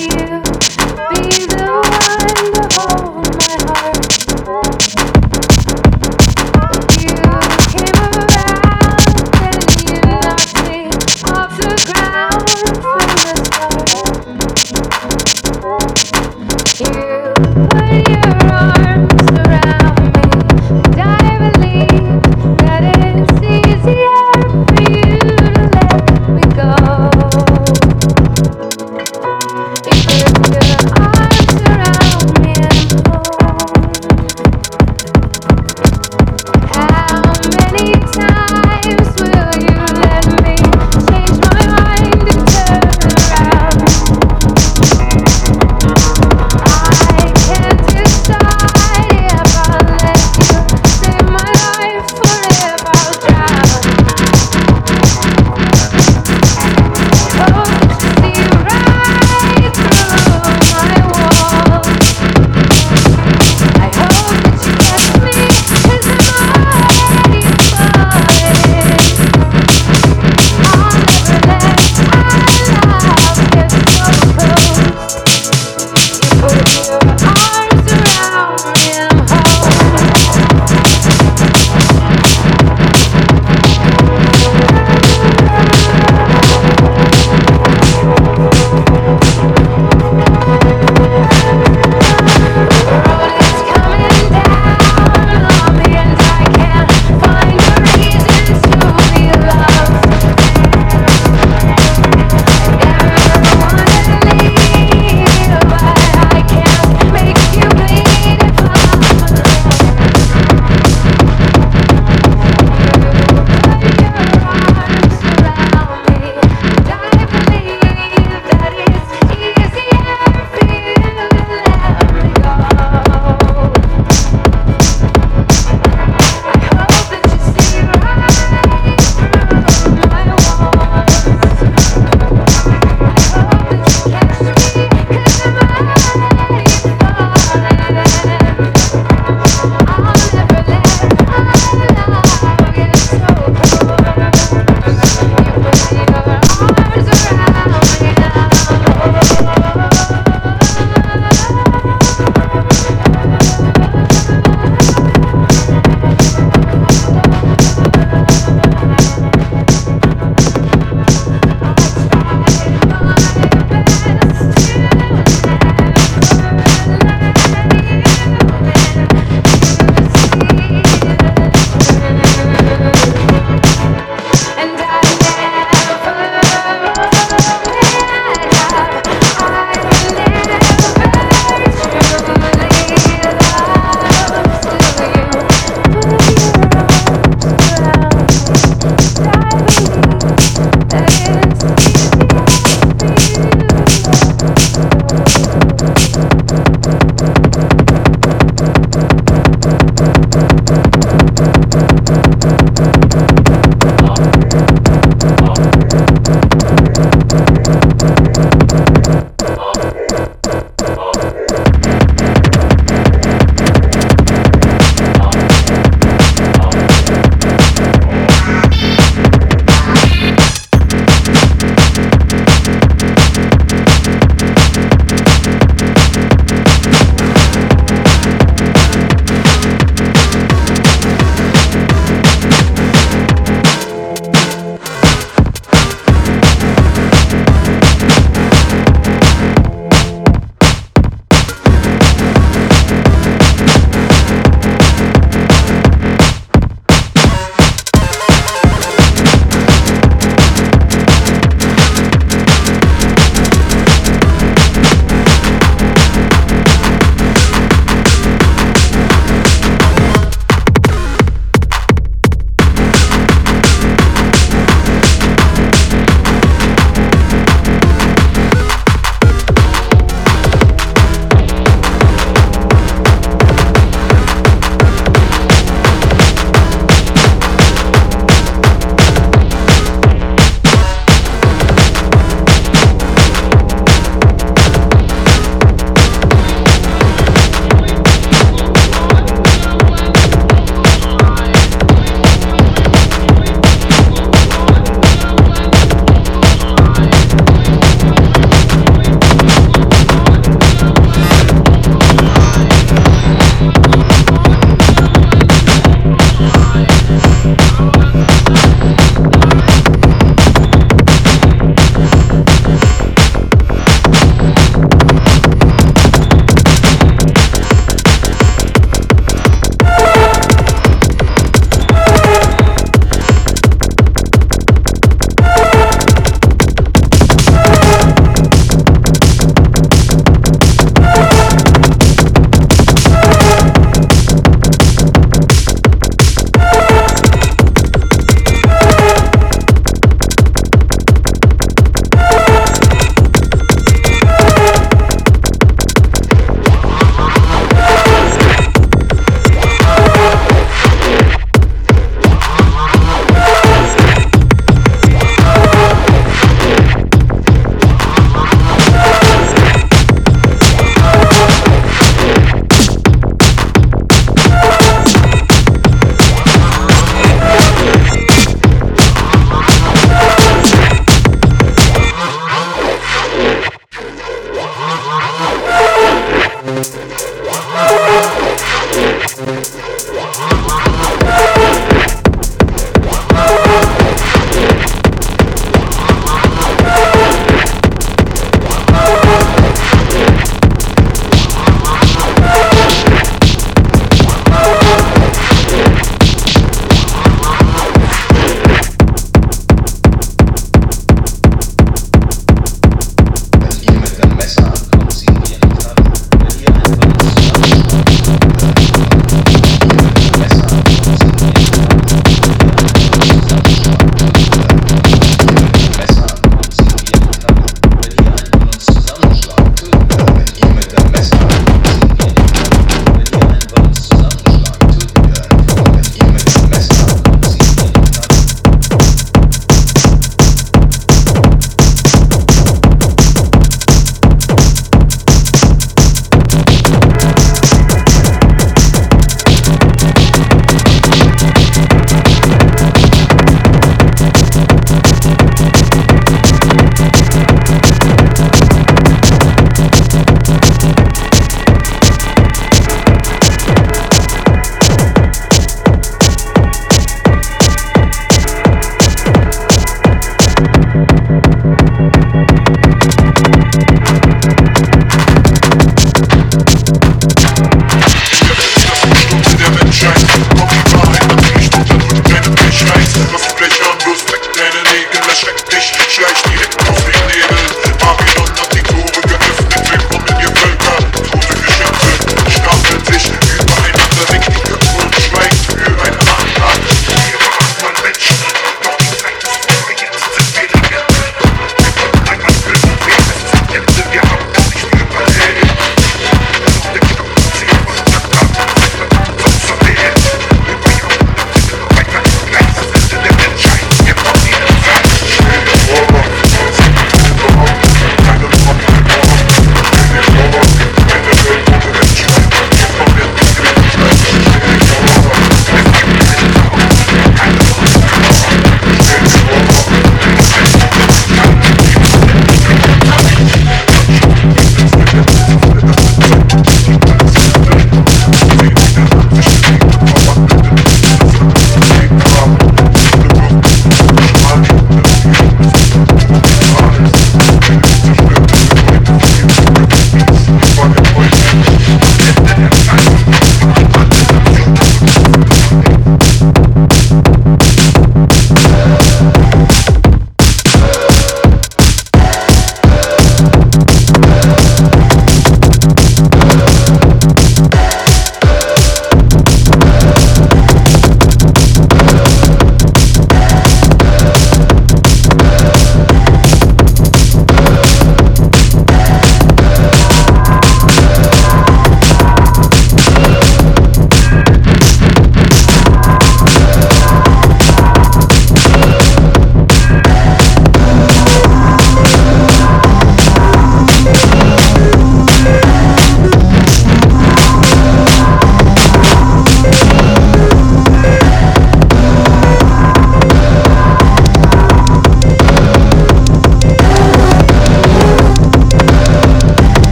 you.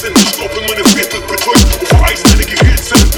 Grenzen. Stoppen meine Viertel betäubt, bevor Eis meine Gehirnzellen